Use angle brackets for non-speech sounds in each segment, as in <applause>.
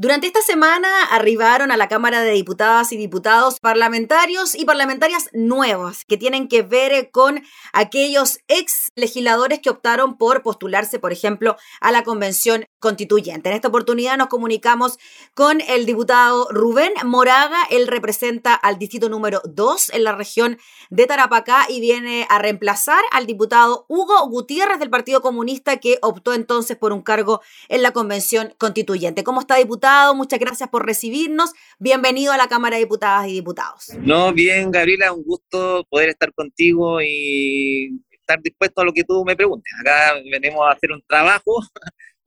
Durante esta semana arribaron a la Cámara de Diputadas y Diputados parlamentarios y parlamentarias nuevos que tienen que ver con aquellos ex legisladores que optaron por postularse, por ejemplo, a la Convención Constituyente. En esta oportunidad nos comunicamos con el diputado Rubén Moraga. Él representa al distrito número 2 en la región de Tarapacá y viene a reemplazar al diputado Hugo Gutiérrez del Partido Comunista que optó entonces por un cargo en la Convención Constituyente. ¿Cómo está, diputado? Muchas gracias por recibirnos. Bienvenido a la Cámara de Diputadas y Diputados. No, bien, Gabriela, un gusto poder estar contigo y estar dispuesto a lo que tú me preguntes. Acá venimos a hacer un trabajo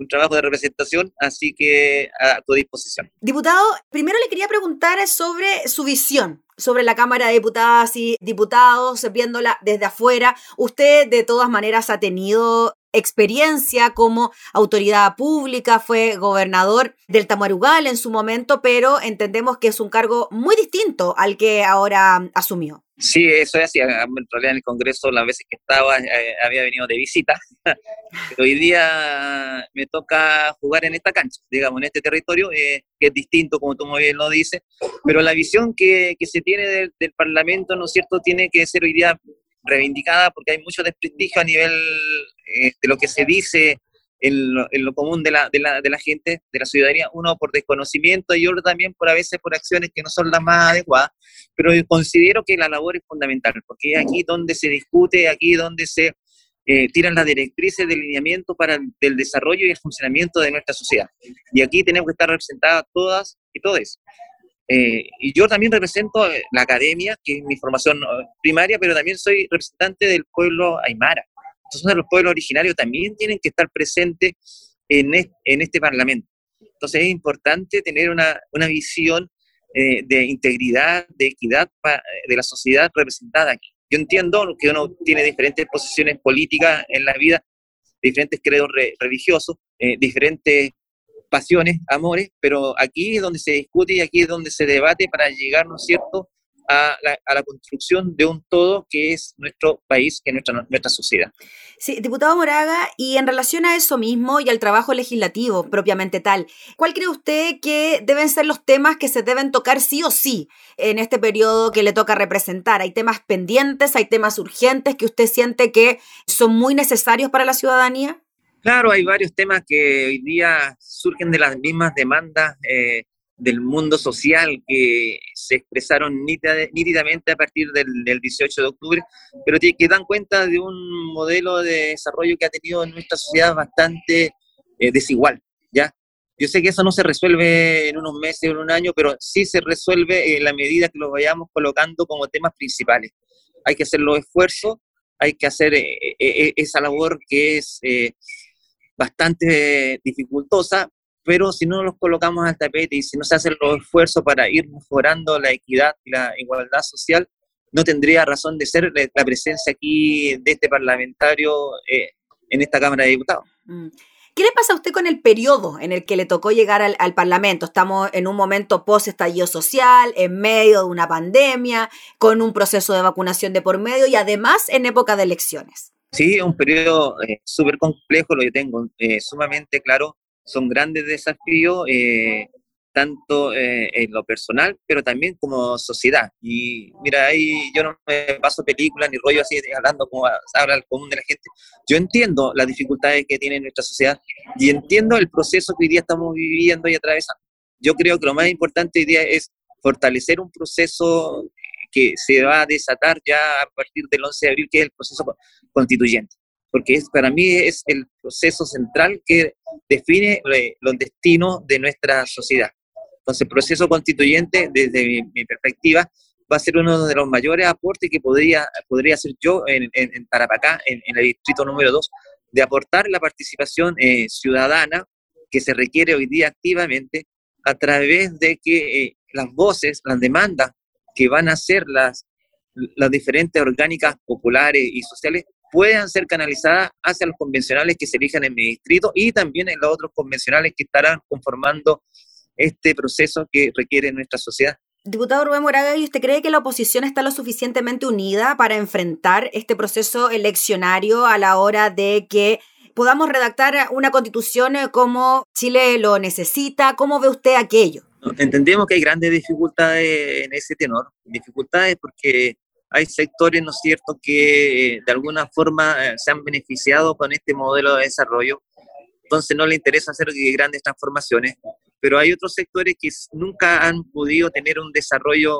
un trabajo de representación, así que a tu disposición. Diputado, primero le quería preguntar sobre su visión sobre la Cámara de Diputadas y Diputados, viéndola desde afuera. Usted de todas maneras ha tenido experiencia como autoridad pública, fue gobernador del Tamarugal en su momento, pero entendemos que es un cargo muy distinto al que ahora asumió. Sí, eso es así. En realidad en el Congreso las veces que estaba eh, había venido de visita, <laughs> hoy día me toca jugar en esta cancha, digamos, en este territorio, eh, que es distinto, como tú muy bien lo dices, pero la visión que, que se tiene del, del Parlamento, ¿no es cierto?, tiene que ser hoy día reivindicada porque hay mucho desprestigio a nivel eh, de lo que se dice en lo, común de la, de, la, de la, gente, de la ciudadanía, uno por desconocimiento y otro también por a veces por acciones que no son las más adecuadas, pero considero que la labor es fundamental, porque es aquí donde se discute, aquí donde se eh, tiran las directrices de lineamiento para el, desarrollo y el funcionamiento de nuestra sociedad. Y aquí tenemos que estar representadas todas y todos. Eh, y yo también represento la academia, que es mi formación primaria, pero también soy representante del pueblo aymara. Entonces los pueblos originarios también tienen que estar presentes en este, en este Parlamento. Entonces es importante tener una, una visión eh, de integridad, de equidad de la sociedad representada aquí. Yo entiendo que uno tiene diferentes posiciones políticas en la vida, diferentes credos religiosos, eh, diferentes pasiones, amores, pero aquí es donde se discute y aquí es donde se debate para llegar, ¿no es cierto?, a la, construcción de un todo que es nuestro país, que es nuestra, nuestra sociedad. Sí, diputado Moraga, y en relación a eso mismo y al trabajo legislativo propiamente tal, ¿cuál cree usted que deben ser los temas que se deben tocar sí o sí en este periodo que le toca representar? ¿Hay temas pendientes, hay temas urgentes que usted siente que son muy necesarios para la ciudadanía? Claro, hay varios temas que hoy día surgen de las mismas demandas eh, del mundo social que se expresaron nítidamente a partir del, 18 de octubre, pero que dan cuenta de un modelo de desarrollo que ha tenido en nuestra sociedad bastante eh, desigual, ¿ya? Yo sé que eso no se resuelve en unos meses o en un año, pero sí se resuelve en la medida que lo vayamos colocando como temas principales. Hay que hacer los esfuerzos, hay que hacer eh, eh, esa labor que es bastante dificultosa, pero si no los colocamos al tapete y si no se hacen los esfuerzos para ir mejorando la equidad y la igualdad social, no tendría razón de ser la presencia aquí de este parlamentario eh, en esta Cámara de Diputados. Mm. ¿Qué le pasa a usted con el periodo en el que le tocó llegar al, al Parlamento? Estamos en un momento post-estallido social, en medio de una pandemia, con un proceso de vacunación de por medio y además en época de elecciones. Sí, es un periodo eh, súper complejo, lo que tengo eh, sumamente claro son grandes desafíos, eh, tanto eh, en lo personal, pero también como sociedad. Y mira, ahí yo no me paso películas ni rollo así hablando como habla el común de la gente. Yo entiendo las dificultades que tiene nuestra sociedad y entiendo el proceso que hoy día estamos viviendo y atravesando. Yo creo que lo más importante hoy día es fortalecer un proceso que se va a desatar ya a partir del 11 de abril, que es el proceso constituyente porque es, para mí es el proceso central que define eh, los destinos de nuestra sociedad. Entonces, el proceso constituyente, desde mi, perspectiva, va a ser uno de los mayores aportes que podría, podría hacer yo en, en, Tarapacá, en, el distrito número 2, de aportar la participación eh, ciudadana que se requiere hoy día activamente a través de que eh, las voces, las demandas que van a ser las, las diferentes orgánicas populares y sociales puedan ser canalizadas hacia los convencionales que se elijan en mi distrito y también en los otros convencionales que estarán conformando este proceso que requiere nuestra sociedad. Diputado Rubén Moraga, ¿y usted cree que la oposición está lo suficientemente unida para enfrentar este proceso eleccionario a la hora de que podamos redactar una constitución como Chile lo necesita. ¿Cómo ve usted aquello? Entendemos que hay grandes dificultades en ese tenor, dificultades porque hay sectores, ¿no es cierto?, que de alguna forma eh, se han beneficiado con este modelo de desarrollo, entonces no le interesa hacer grandes transformaciones, pero hay otros sectores que nunca han podido tener un desarrollo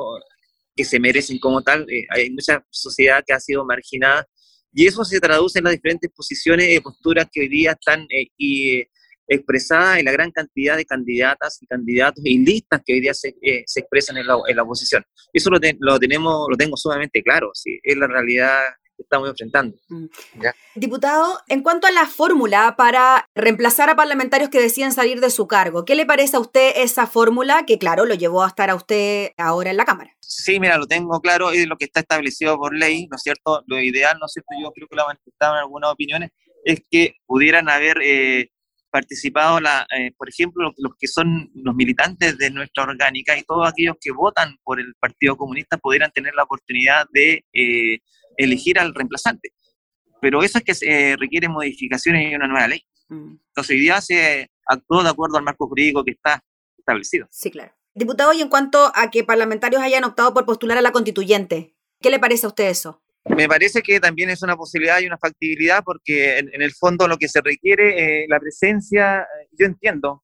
que se merecen como tal, eh, hay mucha sociedad que ha sido marginada y eso se traduce en las diferentes posiciones y posturas que hoy día están eh, y, expresada en la gran cantidad de candidatas y candidatos y listas que hoy día se, eh, se expresan en la, en la, oposición. Eso lo, lo, tenemos, lo tengo sumamente claro, ¿sí? es la realidad que estamos enfrentando. Mm. Diputado, en cuanto a la fórmula para reemplazar a parlamentarios que deciden salir de su cargo, ¿qué le parece a usted esa fórmula que, claro, lo llevó a estar a usted ahora en la Cámara? Sí, mira, lo tengo claro, es lo que está establecido por ley, ¿no es cierto? Lo ideal, ¿no es cierto? Yo creo que lo en algunas opiniones, es que pudieran haber eh, participado, la, eh, por ejemplo, los, que son los militantes de nuestra orgánica y todos aquellos que votan por el Partido Comunista pudieran tener la oportunidad de eh, elegir al reemplazante. Pero eso es que se requiere modificaciones y una nueva ley. Mm. Entonces, hoy día se actuó de acuerdo al marco jurídico que está establecido. Sí, claro. Diputado, y en cuanto a que parlamentarios hayan optado por postular a la constituyente, ¿qué le parece a usted eso? Me parece que también es una posibilidad y una factibilidad porque en, el fondo lo que se requiere, eh, la presencia, eh, yo entiendo,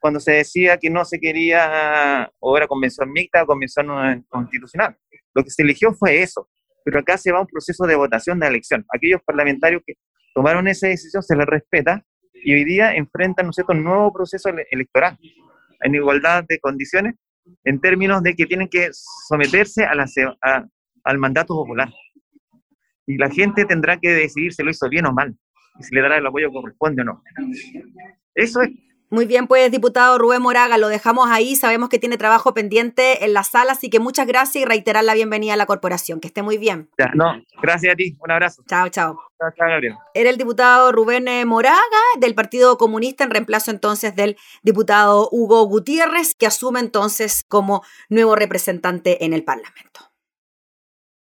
cuando se decía que no se quería o era convención mixta o convención constitucional. Lo que se eligió fue eso, pero acá se va un proceso de votación de elección. Aquellos parlamentarios que tomaron esa decisión se les respeta y hoy día enfrentan ¿no un nuevo proceso electoral en igualdad de condiciones en términos de que tienen que someterse a la, al mandato popular y la gente tendrá que decidir si lo hizo bien o mal, y si le dará el apoyo que corresponde o no. Eso es. Muy bien, pues, diputado Rubén Moraga, lo dejamos ahí. Sabemos que tiene trabajo pendiente en la sala, así que muchas gracias y reiterar la bienvenida a la corporación. Que esté muy bien. no, gracias a ti. Un abrazo. Chao, chao. Chao, chao, Gabriel. Era el diputado Rubén eh, Moraga del Partido Comunista, en reemplazo entonces del diputado Hugo Gutiérrez, que asume entonces como nuevo representante en el Parlamento.